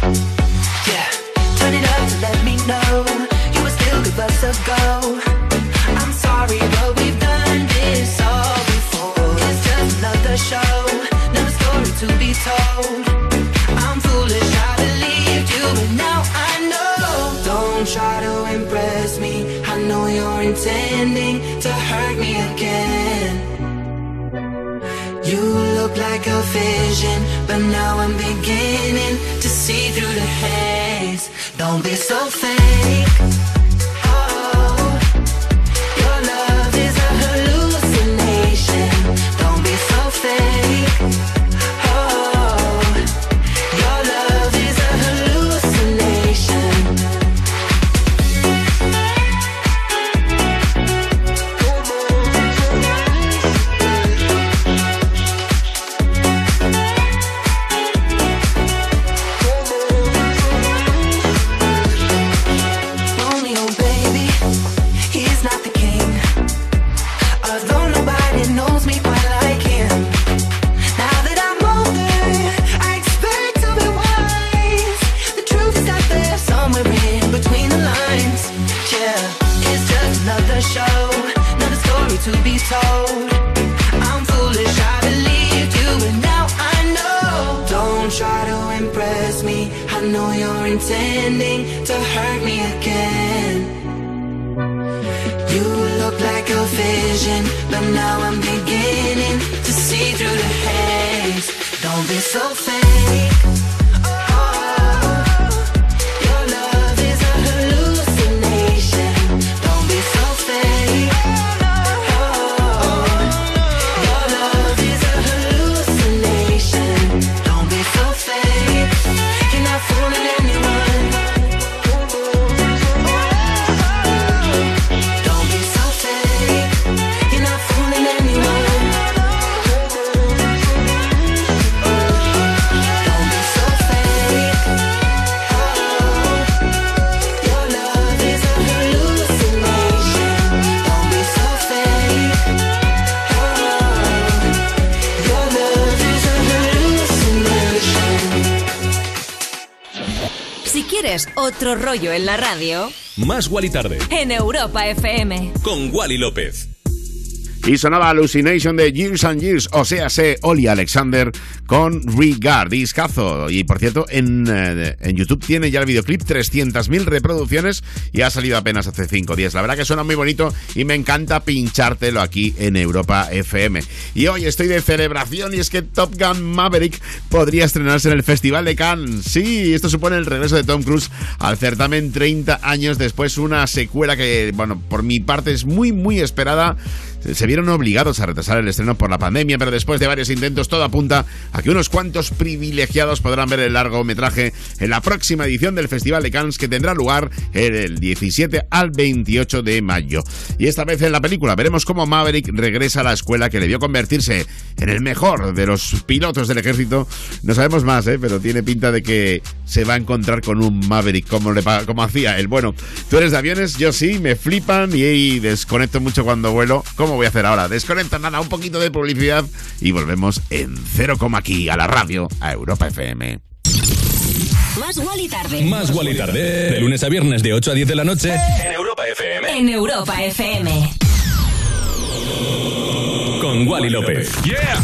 Don't be so fake. Otro rollo en la radio, Más Wally Tarde en Europa FM. con Wally López. Y sonaba Hallucination de Years and Years, o sea, se Oli Alexander con Regard, discazo. Y por cierto, en, eh, en YouTube tiene ya el videoclip 300.000 reproducciones y ha salido apenas hace 5 días. La verdad que suena muy bonito y me encanta pinchártelo aquí en Europa FM. Y hoy estoy de celebración y es que Top Gun Maverick podría estrenarse en el Festival de Cannes. Sí, esto supone el regreso de Tom Cruise al certamen 30 años después, una secuela que, bueno, por mi parte es muy, muy esperada se vieron obligados a retrasar el estreno por la pandemia, pero después de varios intentos todo apunta a que unos cuantos privilegiados podrán ver el largometraje en la próxima edición del Festival de Cannes que tendrá lugar el 17 al 28 de mayo. Y esta vez en la película veremos cómo Maverick regresa a la escuela que le vio convertirse en el mejor de los pilotos del ejército. No sabemos más, ¿eh? pero tiene pinta de que se va a encontrar con un Maverick como, le, como hacía él. Bueno, tú eres de aviones, yo sí, me flipan y, desconecto mucho cuando vuelo. ¿Cómo voy a hacer ahora? Desconecto nada, un poquito de publicidad y volvemos en cero coma aquí a la radio, a Europa FM. Más Wally tarde. Más Wally Tarde. De lunes a viernes de 8 a 10 de la noche en Europa FM. En Europa FM. Con Wally López. ¡Yeah!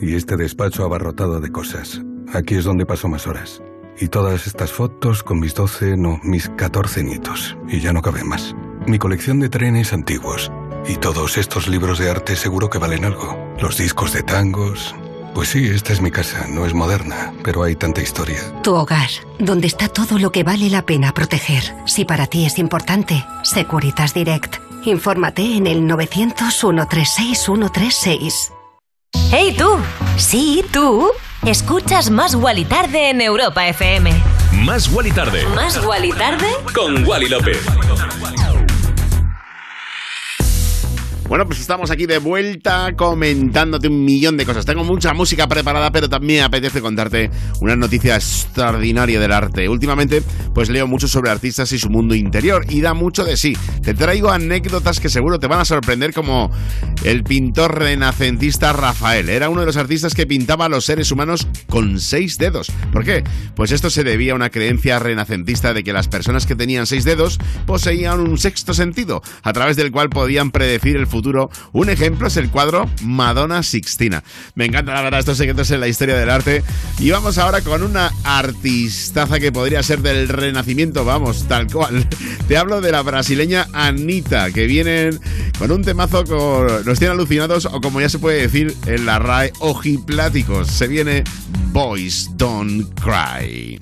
Y este despacho abarrotado de cosas. Aquí es donde paso más horas. Y todas estas fotos con mis 12, no, mis 14 nietos. Y ya no cabe más. Mi colección de trenes antiguos. Y todos estos libros de arte seguro que valen algo. Los discos de tangos. Pues sí, esta es mi casa. No es moderna, pero hay tanta historia. Tu hogar, donde está todo lo que vale la pena proteger. Si para ti es importante, Securitas Direct. Infórmate en el 900-136-136. ¡Hey tú! Sí, tú. Escuchas Más Guali Tarde en Europa FM. Más Guali Tarde. ¿Más Guali Tarde? Con Wally López. Bueno, pues estamos aquí de vuelta comentándote un millón de cosas. Tengo mucha música preparada, pero también apetece contarte una noticia extraordinaria del arte. Últimamente, pues leo mucho sobre artistas y su mundo interior y da mucho de sí. Te traigo anécdotas que seguro te van a sorprender como el pintor renacentista Rafael. Era uno de los artistas que pintaba a los seres humanos con seis dedos. ¿Por qué? Pues esto se debía a una creencia renacentista de que las personas que tenían seis dedos poseían un sexto sentido, a través del cual podían predecir el futuro. Un ejemplo es el cuadro Madonna Sixtina. Me encanta la verdad estos secretos en la historia del arte. Y vamos ahora con una artistaza que podría ser del renacimiento, vamos, tal cual. Te hablo de la brasileña Anita, que vienen con un temazo con... Nos tienen alucinados o como ya se puede decir en la RAE, ojipláticos. Se viene Boys Don't Cry.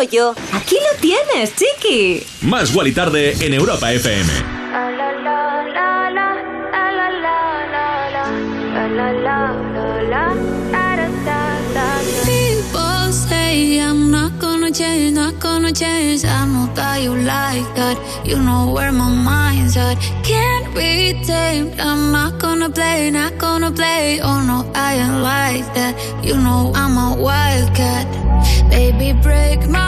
Aquí lo tienes, chiqui. Más Guali Tarde en Europa FM. People say I'm not gonna change, not gonna change. I know that you like that. You know where my mind's at. Can't be tamed. I'm not gonna play, not gonna play. Oh no, I ain't like that. You know I'm a wildcat. Baby, break my.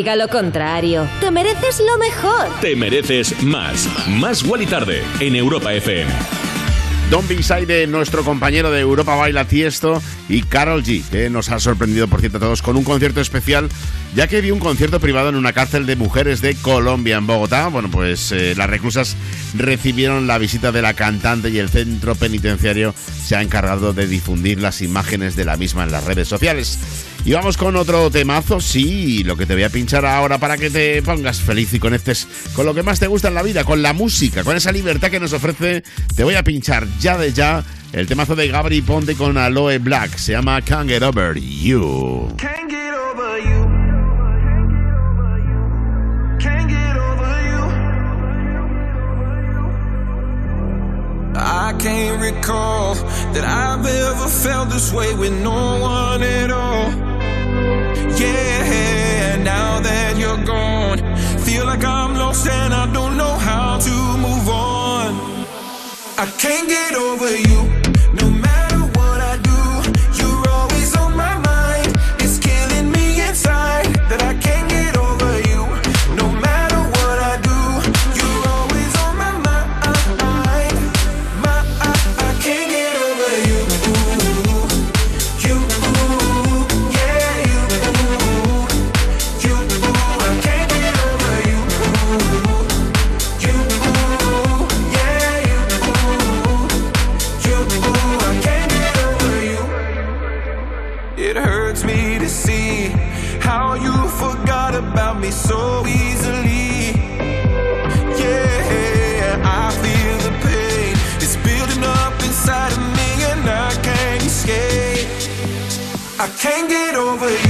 Diga lo contrario. Te mereces lo mejor. Te mereces más. Más Wally Tarde en Europa FM. Don Side de nuestro compañero de Europa Baila Tiesto y Carol G, que nos ha sorprendido, por cierto, a todos con un concierto especial, ya que dio un concierto privado en una cárcel de mujeres de Colombia, en Bogotá. Bueno, pues eh, las reclusas recibieron la visita de la cantante y el centro penitenciario se ha encargado de difundir las imágenes de la misma en las redes sociales. Y vamos con otro temazo, sí, lo que te voy a pinchar ahora para que te pongas feliz y conectes con lo que más te gusta en la vida, con la música, con esa libertad que nos ofrece. Te voy a pinchar ya de ya el temazo de Gabri Ponte con Aloe Black. Se llama Can't Get Over You. Can't get over you. I can't recall that I've ever felt this way with no one at all. Yeah, now that you're gone, feel like I'm lost and I don't know how to move on. I can't get over you. I can't get over you.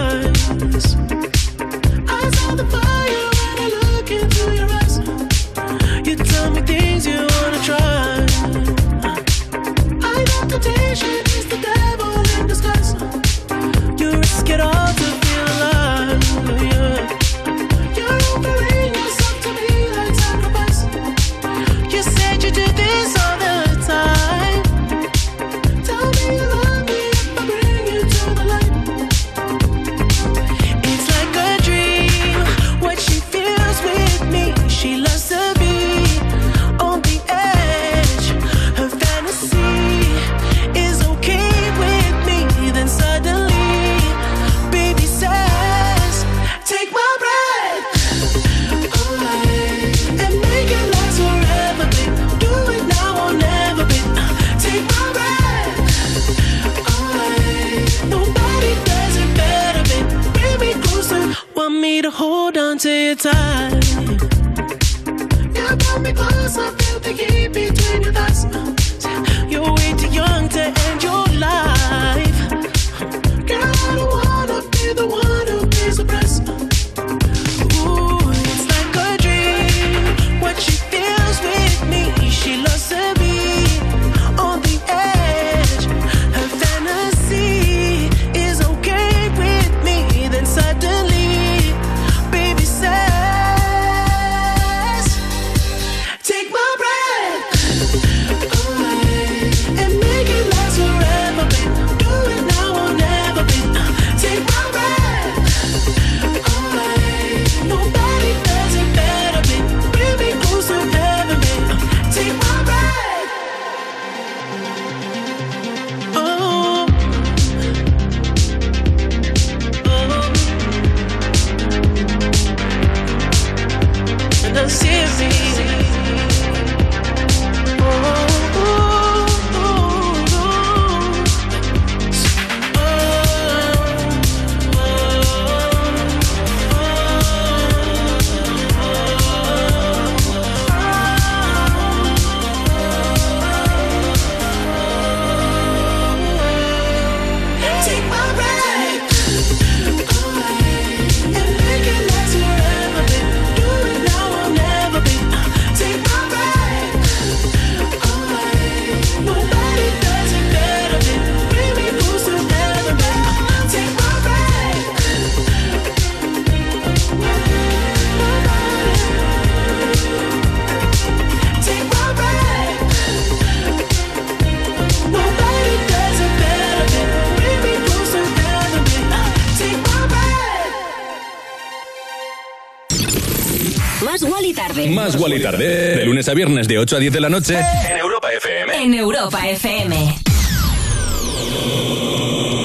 A viernes de 8 a 10 de la noche. En Europa FM. En Europa FM.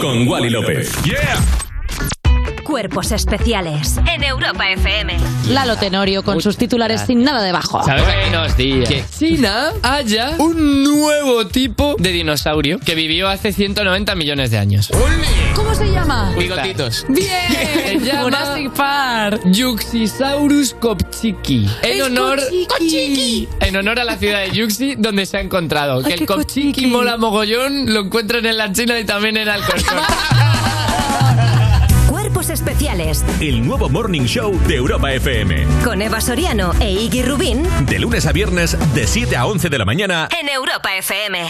Con Wally López. ¡Yeah! Cuerpos especiales. En Europa FM. Lalo Tenorio con sus titulares sin nada debajo. Buenos días. Que China haya un nuevo tipo de dinosaurio que vivió hace 190 millones de años. ¿Cómo se llama? Bigotitos. Bien. Se llama Jurassic Park. Yuxisaurus En honor, en honor a la ciudad de Yuxi, donde se ha encontrado. Ay, que el Kopchiki. mola mogollón, lo encuentran en la China y también en Alcorcón. [LAUGHS] Cuerpos especiales. El nuevo Morning Show de Europa FM. Con Eva Soriano e Iggy Rubín. De lunes a viernes, de 7 a 11 de la mañana. En Europa FM.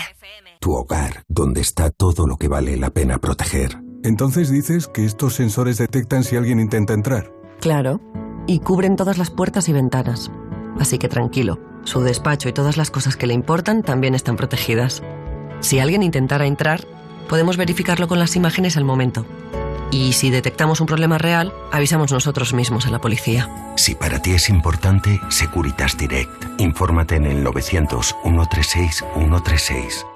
Tu hogar, donde está todo lo que vale la pena proteger. Entonces dices que estos sensores detectan si alguien intenta entrar. Claro. Y cubren todas las puertas y ventanas. Así que tranquilo, su despacho y todas las cosas que le importan también están protegidas. Si alguien intentara entrar, podemos verificarlo con las imágenes al momento. Y si detectamos un problema real, avisamos nosotros mismos a la policía. Si para ti es importante, Securitas Direct. Infórmate en el 900-136-136.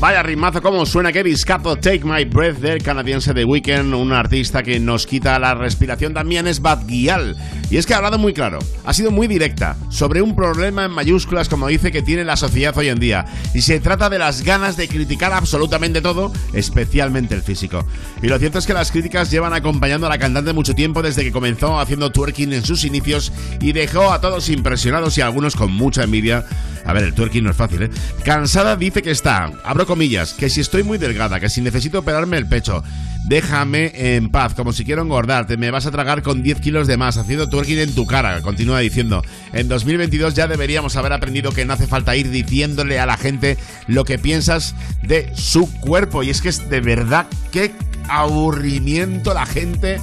Vaya rimazo, cómo suena que discapo Take My Breath del canadiense The Weeknd, un artista que nos quita la respiración también es Bad Gyal. Y es que ha hablado muy claro, ha sido muy directa sobre un problema en mayúsculas como dice que tiene la sociedad hoy en día. Y se trata de las ganas de criticar absolutamente todo, especialmente el físico. Y lo cierto es que las críticas llevan acompañando a la cantante mucho tiempo desde que comenzó haciendo twerking en sus inicios y dejó a todos impresionados y a algunos con mucha envidia. A ver, el twerking no es fácil, ¿eh? Cansada dice que está, abro comillas, que si estoy muy delgada, que si necesito operarme el pecho, déjame en paz, como si quiero engordarte, me vas a tragar con 10 kilos de más, haciendo twerking en tu cara, continúa diciendo. En 2022 ya deberíamos haber aprendido que no hace falta ir diciéndole a la gente lo que piensas de su cuerpo, y es que es de verdad, qué aburrimiento la gente.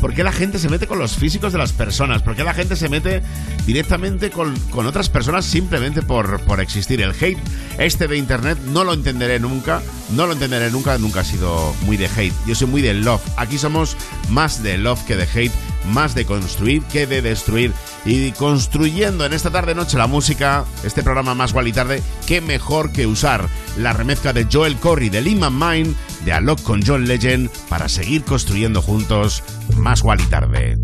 ¿Por qué la gente se mete con los físicos de las personas? ¿Por qué la gente se mete directamente con, con otras personas simplemente por, por existir? El hate este de internet no lo entenderé nunca. No lo entenderé nunca. Nunca he sido muy de hate. Muy de love. Aquí somos más de love que de hate. Más de construir que de destruir. Y construyendo en esta tarde noche la música, este programa más igual y tarde, qué mejor que usar la remezcla de Joel Corey de Lima Mine, de Alok con John Legend, para seguir construyendo juntos más igual y tarde.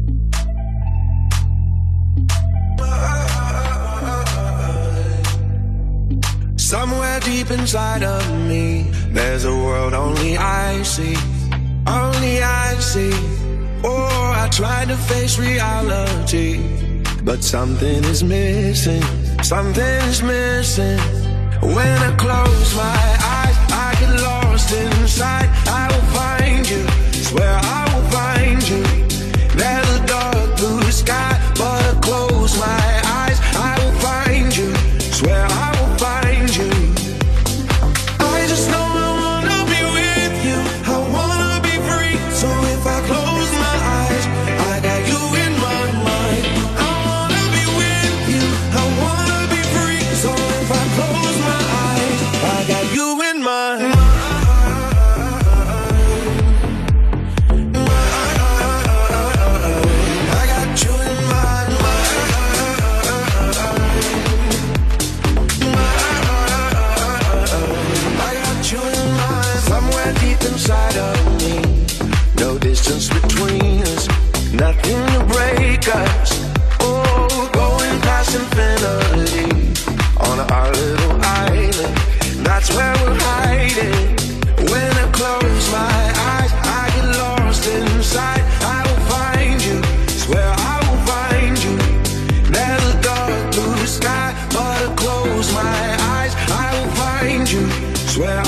Only I see. Oh, I tried to face reality, but something is missing. Something is missing. When I close my eyes, I get lost inside. I will find you. Swear I Nothing to break us. Oh, going past infinity. On our little island. That's where we're hiding. When I close my eyes, I get lost inside. I will find you. Swear I will find you. Blue sky, but I close my eyes. I will find you. Swear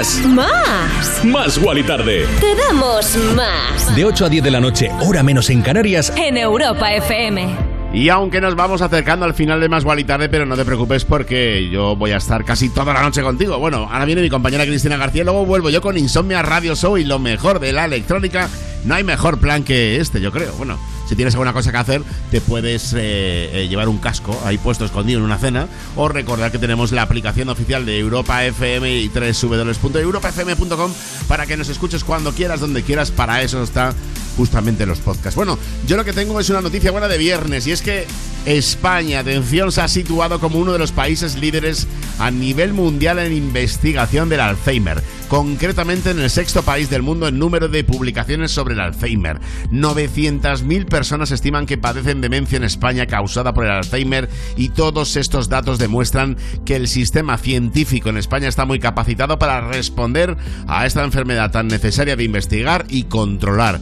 Más. Más. Más. Wally Tarde. Te damos más. De 8 a 10 de la noche, hora menos en Canarias. En Europa FM. Y aunque nos vamos acercando al final de Más y Tarde, pero no te preocupes porque yo voy a estar casi toda la noche contigo. Bueno, ahora viene mi compañera Cristina García, luego vuelvo yo con Insomnia Radio Show y lo mejor de la electrónica. No hay mejor plan que este, yo creo. Bueno, si tienes alguna cosa que hacer, te puedes eh, eh, llevar un casco ahí puesto escondido en una cena o recordar que tenemos la aplicación oficial de Europa FM y www.europafm.com para que nos escuches cuando quieras, donde quieras. Para eso está justamente los podcasts. Bueno, yo lo que tengo es una noticia buena de viernes y es que España, atención, se ha situado como uno de los países líderes a nivel mundial en investigación del Alzheimer, concretamente en el sexto país del mundo en número de publicaciones sobre el Alzheimer. 900.000 personas estiman que padecen demencia en España causada por el Alzheimer y todos estos datos demuestran que el sistema científico en España está muy capacitado para responder a esta enfermedad tan necesaria de investigar y controlar.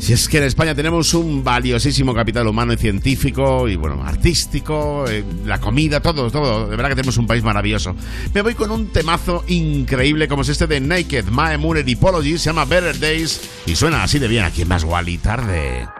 Si es que en España tenemos un valiosísimo capital humano y científico y bueno, artístico, eh, la comida, todo, todo. De verdad que tenemos un país maravilloso. Me voy con un temazo increíble como es este de Naked, My Moon Epology, se llama Better Days y suena así de bien aquí en Más Guali Tarde.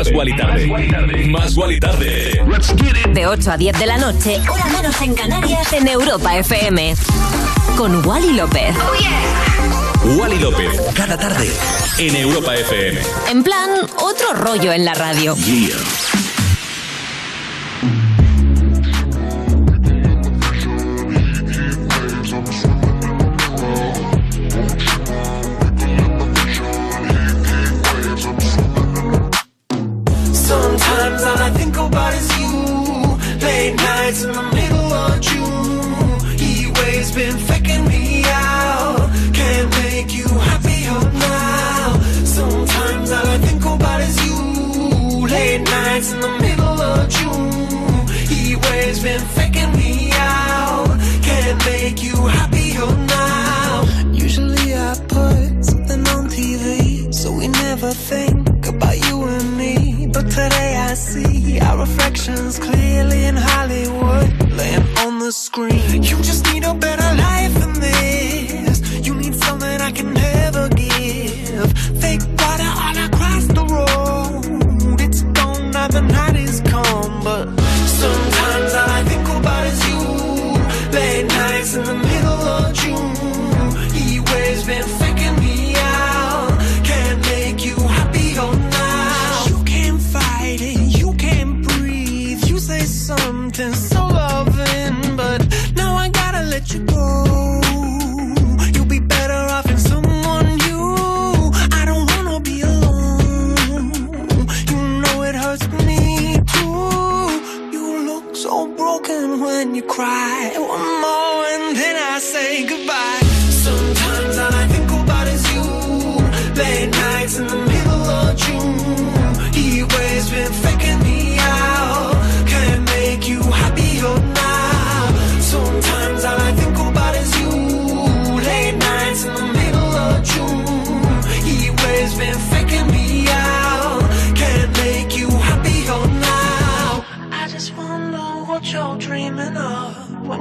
Más Wally Tarde. Más Wally Tarde. Más Wally Tarde. De 8 a 10 de la noche, hora menos en Canarias, en Europa FM. Con Wally López. Wally López. Cada tarde. En Europa FM. En plan, otro rollo en la radio.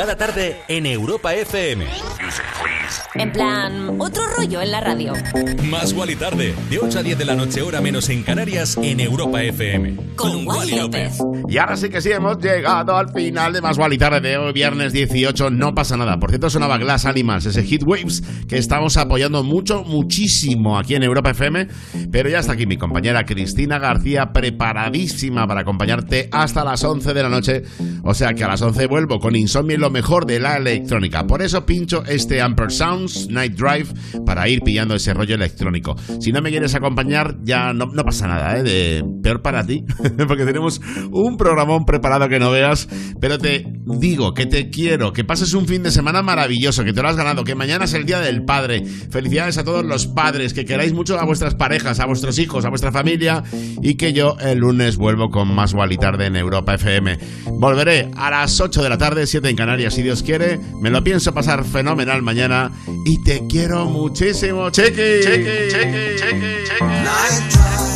Cada tarde en Europa FM. En plan, otro rollo en la radio. Más Wally tarde, de 8 a 10 de la noche, hora menos en Canarias, en Europa FM. Con Wally López. Y ahora sí que sí, hemos llegado al final de Más Gual y Tarde de hoy, viernes 18. No pasa nada. Por cierto, sonaba Glass Animals, ese Hit Waves que estamos apoyando mucho, muchísimo aquí en Europa FM. Pero ya está aquí mi compañera Cristina García, preparadísima para acompañarte hasta las 11 de la noche. O sea que a las 11 vuelvo con Insomnio y lo mejor de la electrónica. Por eso pincho este Amper Night Drive para ir pillando ese rollo electrónico. Si no me quieres acompañar, ya no, pasa nada, ¿eh? De peor para ti, [LAUGHS] porque tenemos un programón preparado que no veas. Pero te digo que te quiero, que pases un fin de semana maravilloso, que te lo has ganado, que mañana es el Día del Padre. Felicidades a todos los padres, que queráis mucho a vuestras parejas, a vuestros hijos, a vuestra familia y que yo el lunes vuelvo con más Tarde en Europa FM. Volveré a las 8 de la tarde, 7 en Canarias, si Dios quiere. Me lo pienso pasar fenomenal mañana y te quiero muchísimo. Cheque, cheque, cheque, cheque, cheque.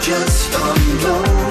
Just alone?